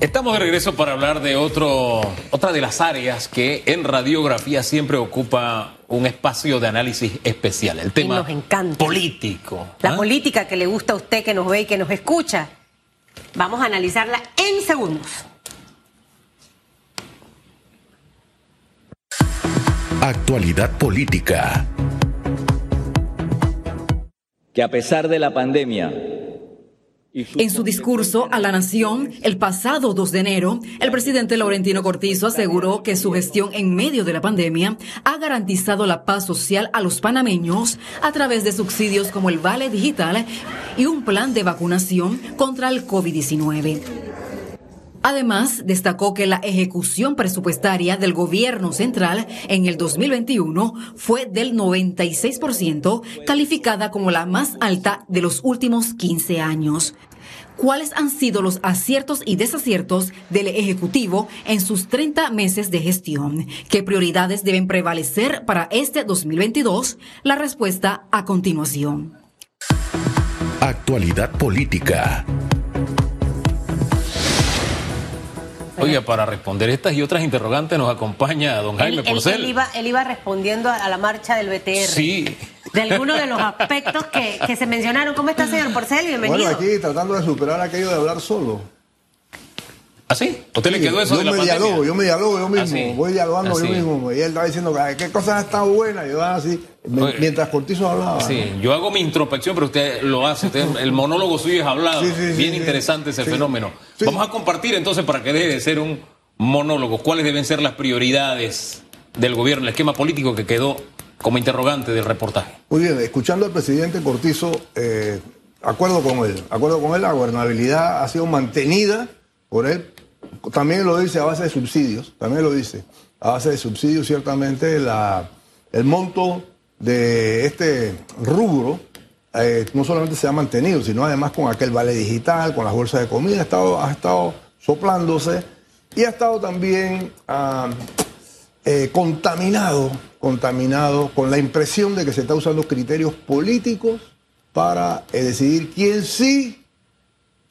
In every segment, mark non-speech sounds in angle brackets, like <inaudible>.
Estamos de regreso para hablar de otro, otra de las áreas que en radiografía siempre ocupa un espacio de análisis especial, el tema nos encanta. político. La ¿ah? política que le gusta a usted, que nos ve y que nos escucha. Vamos a analizarla en segundos. Actualidad política. que a pesar de la pandemia En su discurso a la nación el pasado 2 de enero, el presidente Laurentino Cortizo aseguró que su gestión en medio de la pandemia ha garantizado la paz social a los panameños a través de subsidios como el Vale Digital y un plan de vacunación contra el COVID-19. Además, destacó que la ejecución presupuestaria del gobierno central en el 2021 fue del 96%, calificada como la más alta de los últimos 15 años. ¿Cuáles han sido los aciertos y desaciertos del Ejecutivo en sus 30 meses de gestión? ¿Qué prioridades deben prevalecer para este 2022? La respuesta a continuación. Actualidad política. Oiga, para responder estas y otras interrogantes nos acompaña don Jaime Él, Porcel. él iba, él iba respondiendo a, a la marcha del BTR. Sí. De algunos de los aspectos que, que se mencionaron. ¿Cómo está, señor Porcel? Bienvenido. Bueno, aquí tratando de superar aquello de hablar solo. ¿Ah, sí? ¿A usted le quedó eso yo de la me pandemia? dialogo, yo me dialogo yo mismo, Ah, sí. voy dialogando Ah, yo mismo. Y él estaba diciendo que "Ay, qué cosas han estado buenas, y yo ah, así, me- Oye. mientras Cortizo hablaba. Sí, yo hago mi introspección, pero usted lo hace. Usted- <laughs> el monólogo suyo es hablado. Sí, sí, sí, Bien sí. interesante ese Sí. fenómeno. Sí. Vamos a compartir entonces para que deje de ser un monólogo. ¿Cuáles deben ser las prioridades del gobierno, el esquema político que quedó como interrogante del reportaje? Muy bien, escuchando al presidente Cortizo, eh, acuerdo con él, acuerdo con él, la gobernabilidad ha sido mantenida por él, también lo dice a base de subsidios, también lo dice, a base de subsidios ciertamente la, el monto de este rubro eh, no solamente se ha mantenido, sino además con aquel vale digital, con las bolsas de comida, ha estado, ha estado soplándose y ha estado también... ah, eh, contaminado, contaminado con la impresión de que se está usando criterios políticos para eh, decidir quién sí,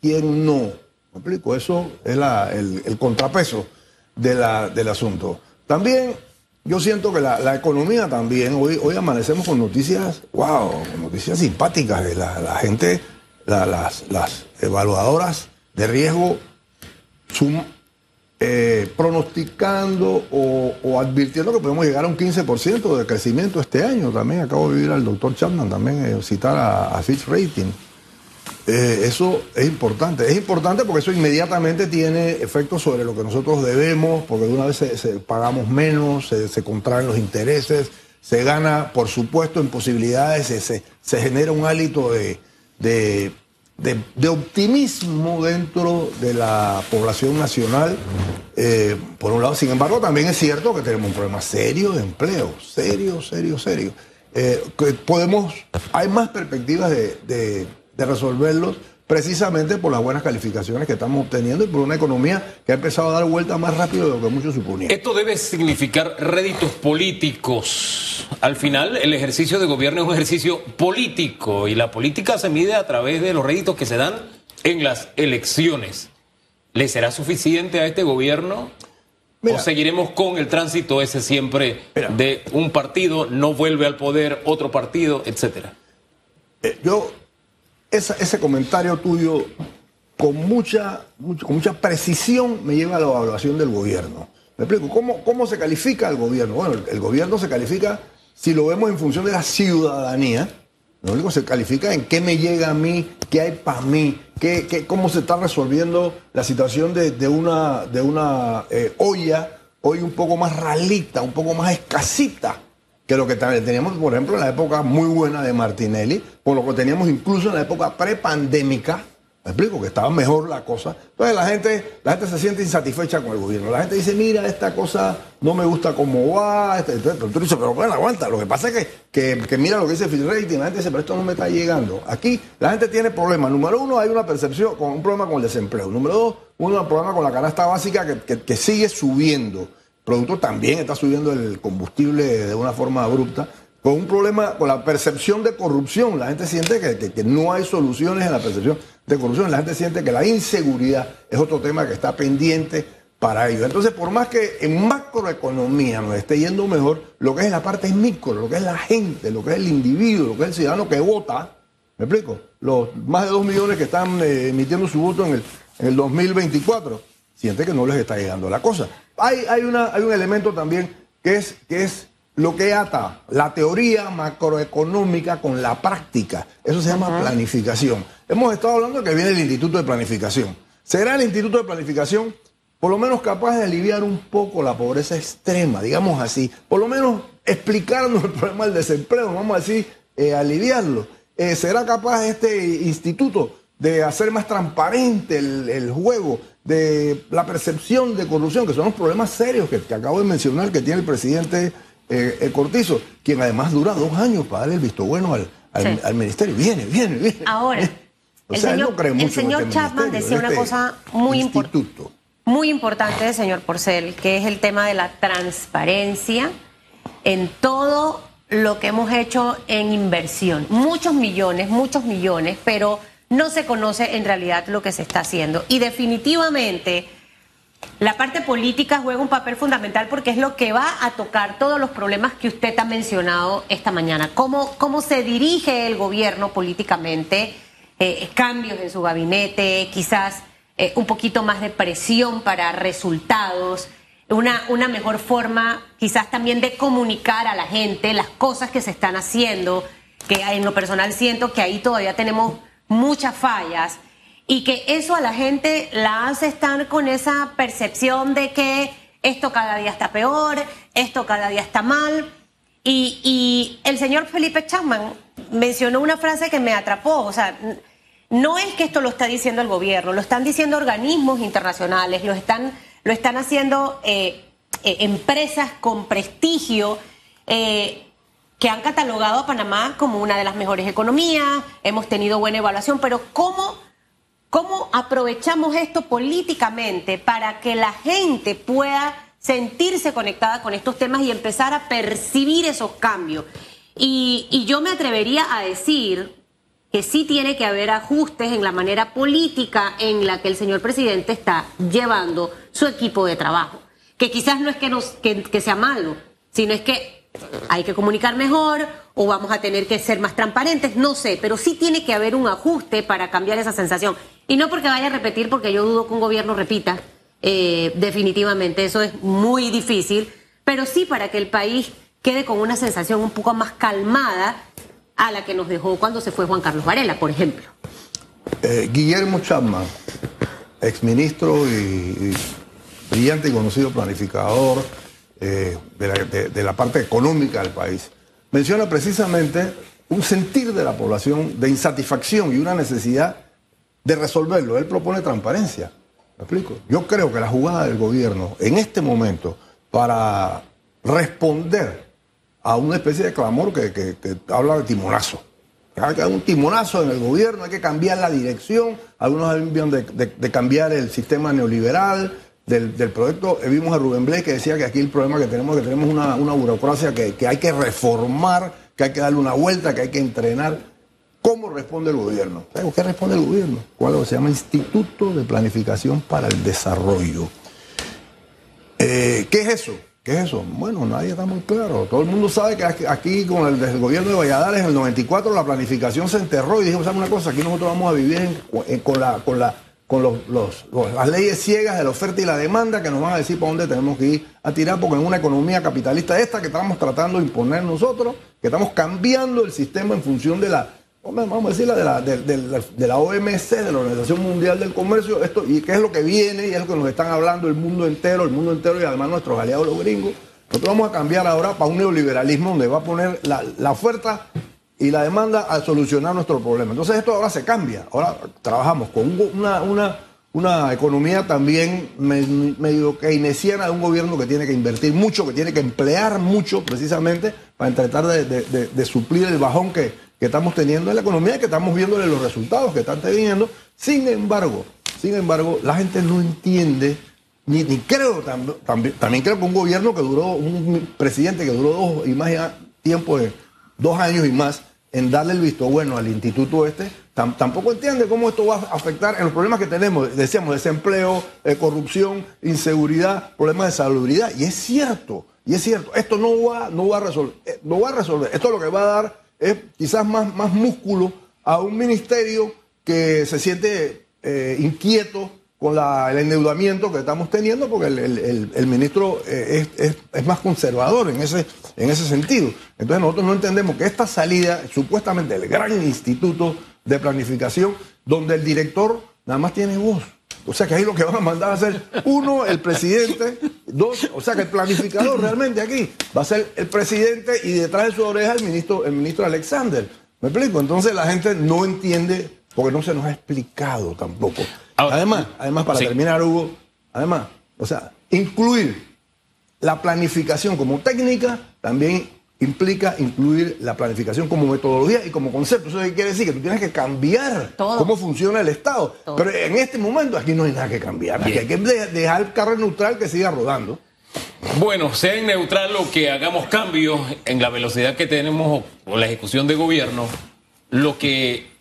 quién no. ¿Me explico? Eso es el, contrapeso de la- del asunto. También yo siento que la, la economía también, hoy, hoy amanecemos con noticias, wow, noticias simpáticas de la, la gente, la- las, las evaluadoras de riesgo sum- eh, pronosticando o, advirtiendo que podemos llegar a un 15% de crecimiento este año. También acabo de oír al doctor Chapman también eh, citar a, Fitch Rating. Eh, eso es importante. Es importante porque eso inmediatamente tiene efectos sobre lo que nosotros debemos, porque de una vez se, pagamos menos, se, contraen los intereses, se gana, por supuesto, en posibilidades, se, genera un hálito de- de- optimismo dentro de la población nacional. eh, por un lado, sin embargo, también es cierto que tenemos un problema serio de empleo, serio, serio, serio. Eh, que podemos, hay más perspectivas de- de resolverlos precisamente por las buenas calificaciones que estamos obteniendo y por una economía que ha empezado a dar vuelta más rápido de lo que muchos suponían. Esto debe significar réditos políticos. Al final, el ejercicio de gobierno es un ejercicio político y la política se mide a través de los réditos que se dan en las elecciones. ¿Le será suficiente a este gobierno? Mira. ¿O seguiremos con el tránsito ese siempre Mira. de un partido no vuelve al poder, otro partido, etcétera? Eh, yo, ese comentario tuyo, con mucha, mucho- con mucha precisión, me lleva a la evaluación del gobierno. Me explico, ¿cómo, cómo se califica el gobierno? Bueno, el, gobierno se califica, si lo vemos en función de la ciudadanía, lo único se califica en qué me llega a mí, qué hay para mí, qué, cómo se está resolviendo la situación de, de una, de una eh, olla hoy un poco más ralita, un poco más escasita que lo que teníamos, por ejemplo, en la época muy buena de Martinelli, por lo que teníamos incluso en la época prepandémica, me explico, que estaba mejor la cosa. Entonces la gente, la gente se siente insatisfecha con el gobierno. La gente dice, mira, esta cosa no me gusta cómo va. este- pero tú dices, pero bueno, aguanta. Lo que pasa es que, que, que mira lo que dice Phil Rating. La gente dice, pero esto no me está llegando. Aquí la gente tiene problemas. Número uno, hay una percepción, con un problema con el desempleo. Número dos, un problema con la canasta básica que, que- que sigue subiendo producto también está subiendo el combustible de una forma abrupta. con un problema, con la percepción de corrupción. La gente siente que, no hay soluciones en la percepción de corrupción. La gente siente que la inseguridad es otro tema que está pendiente para ellos. Entonces, por más que en macroeconomía nos esté yendo mejor, lo que es la parte micro, lo que es la gente, lo que es el individuo, lo que es el ciudadano que vota, ¿me explico? Los más de dos millones que están eh, emitiendo su voto en el, en el 2024, siente que no les está llegando la cosa. Hay, hay, una, hay un elemento también que es, que es lo que ata la teoría macroeconómica con la práctica. Eso se llama planificación. Hemos estado hablando que viene el Instituto de Planificación. ¿Será el Instituto de Planificación por lo menos capaz de aliviar un poco la pobreza extrema, digamos así? Por lo menos explicarnos el problema del desempleo, vamos a decir, eh, aliviarlo. Eh, ¿Será capaz este instituto de hacer más transparente el, el juego, de la percepción de corrupción, que son los problemas serios que, que acabo de mencionar que tiene el presidente eh, eh, Cortizo, quien además dura dos años para darle el visto bueno al, al- Sí. al ministerio. Viene, viene, viene. Ahora, O el sea, él señor, no el señor este Chapman decía una este cosa muy importante. muy importante, señor Porcel, que es el tema de la transparencia en todo lo que hemos hecho en inversión. Muchos millones, muchos millones, pero no se conoce en realidad lo que se está haciendo. Y definitivamente la parte política juega un papel fundamental porque es lo que va a tocar todos los problemas que usted ha mencionado esta mañana. Cómo, cómo se dirige el gobierno políticamente, eh, cambios en su gabinete, quizás eh, un poquito más de presión para resultados, una, una mejor forma quizás también de comunicar a la gente las cosas que se están haciendo, que en lo personal siento que ahí todavía tenemos muchas fallas y que eso a la gente la hace estar con esa percepción de que esto cada día está peor, esto cada día está mal. Y, el señor Felipe Chapman mencionó una frase que me atrapó, o sea, no es que esto lo está diciendo el gobierno, lo están diciendo organismos internacionales, lo están, lo están haciendo eh, eh, empresas con prestigio. eh, que han catalogado a Panamá como una de las mejores economías, hemos tenido buena evaluación, pero ¿cómo, cómo aprovechamos esto políticamente para que la gente pueda sentirse conectada con estos temas y empezar a percibir esos cambios? Y, yo me atrevería a decir que sí tiene que haber ajustes en la manera política en la que el señor presidente está llevando su equipo de trabajo. Que quizás no es que, nos, que sea malo, sino es que hay que comunicar mejor o vamos a tener que ser más transparentes, no sé, pero sí tiene que haber un ajuste para cambiar esa sensación. Y no porque vaya a repetir, porque yo dudo que un gobierno repita, eh, definitivamente, eso es muy difícil, pero sí para que el país quede con una sensación un poco más calmada a la que nos dejó cuando se fue Juan Carlos Varela, por ejemplo. Eh, Guillermo Chapman, exministro y, y brillante y conocido planificador eh, de, la, parte económica del país, menciona precisamente un sentir de la población de insatisfacción y una necesidad de resolverlo. Él propone transparencia. ¿Me explico? Yo creo que la jugada del gobierno en este momento para responder a una especie de clamor que, que- habla de timonazo. Hay que un timonazo en el gobierno, hay que cambiar la dirección. Algunos hablan de cambiar el sistema neoliberal del, del proyecto. Eh, Vimos a Rubén Blay que decía que aquí el problema que tenemos es que tenemos una, una burocracia que, que hay que reformar, que hay que darle una vuelta, que hay que entrenar. ¿Cómo responde el gobierno? ¿Sabe ¿Qué responde el gobierno? ¿Cuál se llama Instituto de Planificación para el Desarrollo? Eh, ¿Qué es eso? ¿Qué es eso? Bueno, nadie está muy claro. Todo el mundo sabe que aquí, con el, el gobierno de Valladares en el 94 la planificación se enterró y dijo, ¿sabe una cosa? Aquí nosotros vamos a vivir con, la, con, la, con los, las leyes ciegas de la oferta y la demanda que nos van a decir para dónde tenemos que ir a tirar, porque en una economía capitalista esta que estamos tratando de imponer nosotros, que estamos cambiando el sistema en función de la, vamos a decir, de la, de, de- la OMC, de la Organización Mundial del Comercio, esto, y qué es lo que viene y es lo que nos están hablando el mundo entero, el mundo entero y además nuestros aliados los gringos. Nosotros vamos a cambiar ahora para un neoliberalismo donde va a poner la, la oferta y la demanda a solucionar nuestro problema. Entonces esto ahora se cambia. Ahora trabajamos con un- una, una, una economía también me- medio keynesiana de un gobierno que tiene que invertir mucho, que tiene que emplear mucho precisamente para tratar de, de- de- de suplir el bajón que, que estamos teniendo en la economía que estamos viéndole los resultados que están teniendo. Sin embargo, sin embargo, la gente no entiende ni, creo tam- también, también creo que un gobierno que duró, un presidente que duró dos y más tiempo en, dos años y más en darle el visto bueno al instituto este, tampoco entiende cómo esto va a afectar en los problemas que tenemos, decíamos, desempleo, eh, corrupción, inseguridad, problemas de salubridad. Y es cierto, y es cierto, esto no va, no va a resolver, eh, no va a resolver. Esto lo que va a dar es quizás más, más músculo a un ministerio que se siente eh, inquieto con el endeudamiento que estamos teniendo, porque el, ministro es, es, más conservador en ese, en ese sentido. Entonces nosotros no entendemos que esta salida, supuestamente el gran instituto de planificación, donde el director nada más tiene voz. O sea que ahí lo que van a mandar a hacer, uno, el presidente, dos, o sea que el planificador realmente aquí va a ser el presidente y detrás de su oreja el ministro, el ministro Alexander. ¿Me explico? Entonces la gente no entiende porque no se nos ha explicado tampoco. Además, además para terminar, Hugo, además, o sea, incluir la planificación como técnica también implica incluir la planificación como metodología y como concepto. Eso quiere decir que tú tienes que cambiar cómo funciona el Estado. Pero en este momento aquí no hay nada que cambiar. Aquí hay que dejar el carro neutral que siga rodando. Bueno, sea en neutral o que hagamos cambios en la velocidad que tenemos o la ejecución de gobierno, lo que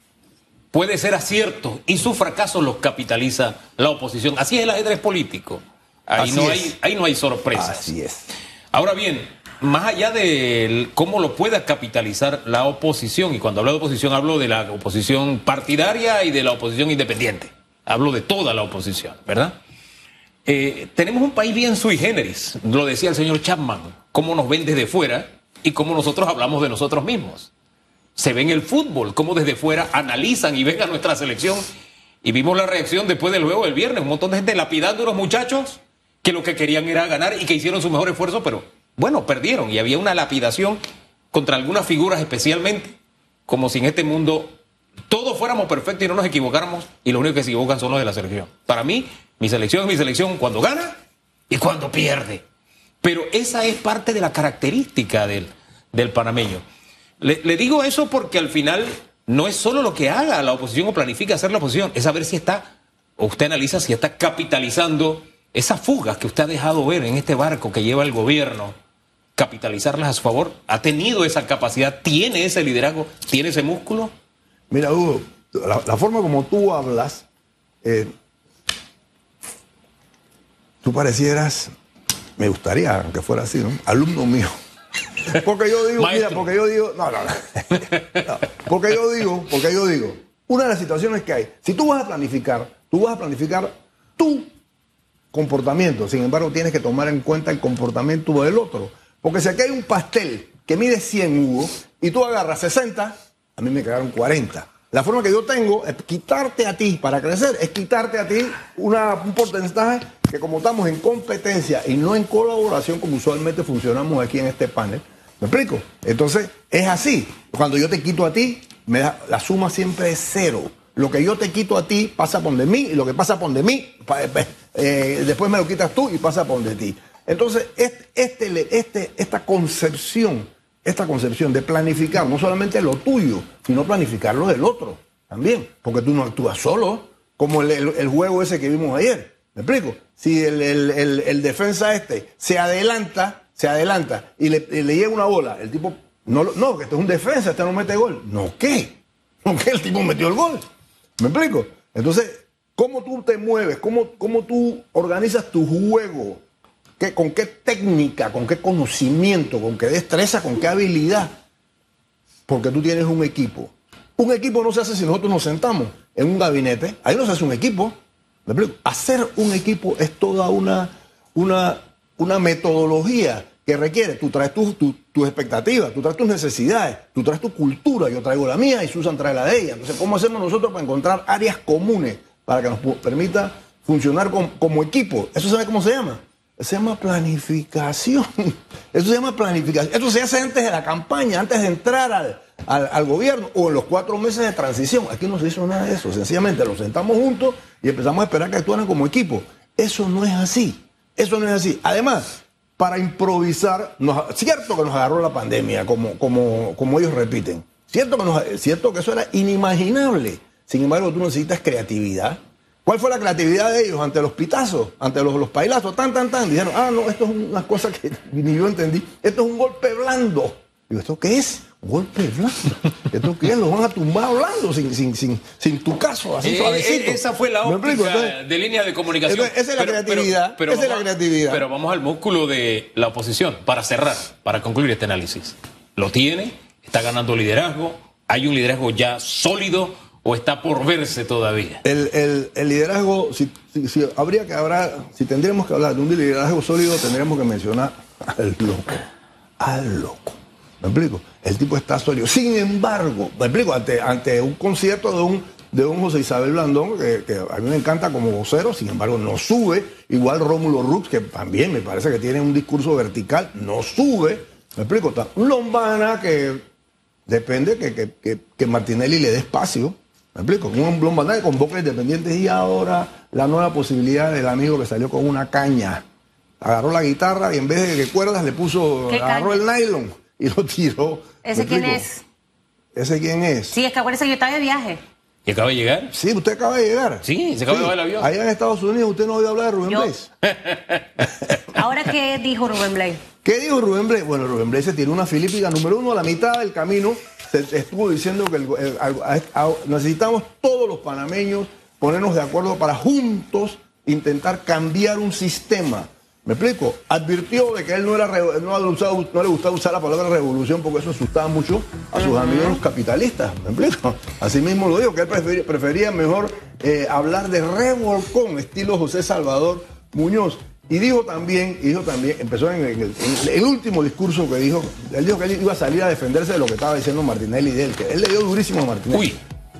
puede ser acierto y su fracaso los capitaliza la oposición. Así es el ajedrez político. Ahí, no, hay, ahí no hay sorpresas. Así es. Ahora bien, más allá de cómo lo pueda capitalizar la oposición, y cuando hablo de oposición hablo de la oposición partidaria y de la oposición independiente, hablo de toda la oposición, ¿verdad? Eh, tenemos un país bien sui generis, lo decía el señor Chapman, cómo nos ven desde fuera y cómo nosotros hablamos de nosotros mismos. Se ve en el fútbol, cómo desde fuera analizan y ven a nuestra selección. Y vimos la reacción después del juego del viernes, un montón de gente lapidando a los muchachos que lo que querían era ganar y que hicieron su mejor esfuerzo, pero bueno, perdieron y había una lapidación contra algunas figuras especialmente, como si en este mundo todos fuéramos perfectos y no nos equivocáramos y los únicos que se equivocan son los de la selección. Para mí, mi selección es mi selección cuando gana y cuando pierde. Pero esa es parte de la característica del, del panameño. Le, digo eso porque al final no es solo lo que haga la oposición o planifica hacer la oposición, es saber si está, o usted analiza si está capitalizando esas fugas que usted ha dejado ver en este barco que lleva el gobierno capitalizarlas a su favor? ¿Ha tenido esa capacidad? ¿Tiene ese liderazgo? ¿Tiene ese músculo? Mira, Hugo, la, forma como tú hablas, eh, tú parecieras, me gustaría, aunque fuera así, ¿no? Alumno mío. Porque yo digo, mira, porque yo digo, no, no, no, Porque yo digo, porque yo digo, una de las situaciones que hay, si tú vas a planificar, tú vas a planificar tu comportamiento, sin embargo tienes que tomar en cuenta el comportamiento del otro. Porque si aquí hay un pastel que mide 100 Hugo y tú agarras 60, a mí me quedaron 40. La forma que yo tengo es quitarte a ti, para crecer, es quitarte a ti una, un porcentaje que como estamos en competencia y no en colaboración como usualmente funcionamos aquí en este panel, ¿me explico? Entonces, es así. Cuando yo te quito a ti, la suma siempre es cero. Lo que yo te quito a ti pasa por de mí y lo que pasa por de mí, eh, después me lo quitas tú y pasa por de ti. Entonces, este, este, esta concepción, esta concepción de planificar no solamente lo tuyo, sino planificar lo del otro también, porque tú no actúas solo, como el, juego ese que vimos ayer. ¿Me explico? Si el, defensa este se adelanta, se adelanta y le, llega una bola, el tipo, no, no, que este es un defensa, este no mete gol. No, ¿qué? ¿No <laughs> qué? El tipo metió el gol. ¿Me explico? Entonces, ¿cómo tú te mueves? ¿Cómo, cómo tú organizas tu juego? ¿Con qué técnica, con qué conocimiento, con qué destreza, con qué habilidad? Porque tú tienes un equipo. Un equipo no se hace si nosotros nos sentamos en un gabinete. Ahí no se hace un equipo. Hacer un equipo es toda una, una, una metodología que requiere. Tú traes tus expectativas, tú traes tus necesidades, tú traes tu cultura, yo traigo la mía y Susan trae la de ella. Entonces, ¿cómo hacemos nosotros para encontrar áreas comunes para que nos permita funcionar como equipo? ¿Eso sabe cómo se llama? se llama planificación. <laughs> Eso se llama planificación. Esto se hace antes de la campaña, antes de entrar al, al, gobierno o en los cuatro meses de transición. Aquí no se hizo nada de eso. Sencillamente los sentamos juntos y empezamos a esperar que actuaran como equipo. Eso no es así. Eso no es así. Además, para improvisar, cierto que nos agarró la pandemia, como, como, como ellos repiten. Cierto que, cierto que eso era inimaginable. Sin embargo, tú necesitas creatividad, ¿Cuál fue la creatividad de ellos ante los pitazos, ante los, los pailazos? Tan, tan, tan. Dijeron, ah, no, esto es una cosa que <laughs> ni yo entendí. Esto es un golpe blando. Digo, ¿esto qué es? Golpe blando. Tú que los van a tumbar hablando sin, sin, sin, sin tu caso, así Eh, suavecito. eh, esa fue la ¿Me óptica de línea de comunicación. entonces, esa es la creatividad, esa es la vamos- creatividad. Pero vamos al músculo de la oposición para cerrar, para concluir este análisis. ¿Lo tiene? ¿Está ganando liderazgo? ¿Hay un liderazgo ya sólido o está por verse todavía? El, el- el liderazgo, si, si- si habría que hablar, si tendríamos que hablar de un liderazgo sólido, tendríamos que mencionar al loco. Al loco. ¿Me explico? El tipo está sólido. Sin embargo, me explico, ante, ante un concierto de un, de un José Isabel Blandón, que, que a mí me encanta como vocero, sin embargo, no sube. Igual Rómulo Rux, que también me parece que tiene un discurso vertical, no sube. ¿Me explico? Está un Lombana que depende que, que, que, que Martinelli le dé espacio. ¿Me explico? Un Lombana que convoca independientes y ahora la nueva posibilidad del amigo que salió con una caña. Agarró la guitarra y en vez de que cuerdas le puso, ¿Qué agarró caña? el nylon <laughs> y lo tiró. ¿Me ¿Ese quién explico? es? ¿Ese quién es? Sí, es que acuérdese que yo estaba de viaje. ¿Y acaba de llegar? Sí, usted acaba de llegar. Sí, se acaba de bajar el avión. Allá en Estados Unidos usted no oído hablar de Rubén Yo- Blades. <laughs> Ahora, ¿qué dijo Rubén Blay? ¿Qué dijo Rubén Blades? Bueno, Rubén Blades se tiró una filípica número uno a la mitad del camino. Se estuvo diciendo que el- el- necesitamos todos los panameños ponernos de acuerdo para juntos intentar cambiar un sistema. ¿Me explico? Advirtió de que él no, era, no, no le gustaba usar la palabra revolución porque eso asustaba mucho a sus amigos los capitalistas. ¿Me explico? Así mismo lo digo, que él prefería, prefería mejor eh, hablar de revolcón, estilo José Salvador Muñoz. Y dijo también, dijo también, empezó en el, en el- el último discurso que dijo, él dijo que él iba a salir a defenderse de lo que estaba diciendo Martinelli de él, que él le dio durísimo a Martinelli. Uy.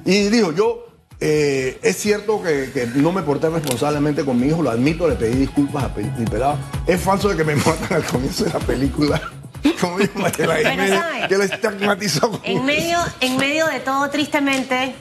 Y dijo, yo, eh, es cierto que, que no me porté responsablemente con mi hijo, lo admito, le pedí disculpas a mi pelado. Es falso de que me <laughs> matan al comienzo de la película. <laughs> Como dijo María Pero, Jiménez, ¿sabe? que lo estigmatizó. En medio, en medio de todo, tristemente,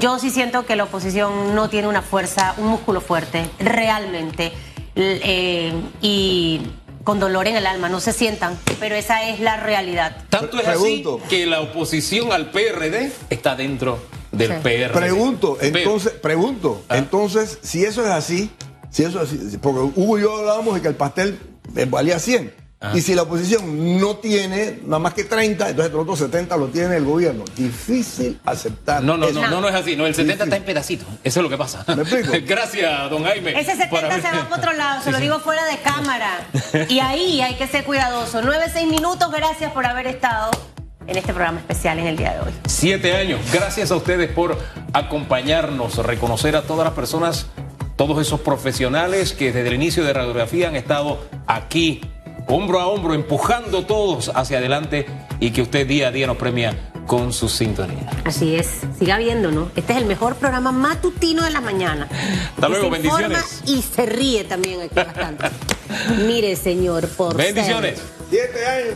yo sí siento que la oposición no tiene una fuerza, un músculo fuerte, realmente. Eh, y con dolor en el alma, no se sientan, pero esa es la realidad. Tanto es Pregunto. así que la oposición al PRD está dentro del Sí. PRD. Pregunto, Pero- entonces, pregunto, Ah. entonces, si eso es así, si eso es así, porque Hugo y yo hablábamos de que el pastel eh, valía 100. Ah. Y si la oposición no tiene nada más que 30, entonces los otros 70 lo tiene el gobierno. Difícil aceptar. No, no, eso. no, no, no es así. No, el 70 está en pedacitos. Eso es lo que pasa. ¿Me explico? <laughs> Gracias, don Jaime. Ese 70 por haber- se va para otro lado, <laughs> se lo digo fuera de cámara. Y ahí hay que ser cuidadoso. 9, 6 minutos, gracias por haber estado en este programa especial en el día de hoy. Siete años. Gracias a ustedes por acompañarnos, reconocer a todas las personas, todos esos profesionales que desde el inicio de radiografía han estado aquí, hombro a hombro, empujando todos hacia adelante y que usted día a día nos premia con su sintonía. Así es, siga viendo, ¿no? Este es el mejor programa matutino de la mañana. Hasta luego, se informa bendiciones. Y se ríe también aquí bastante. <laughs> Mire, señor, por ser- Bendiciones. Siete años.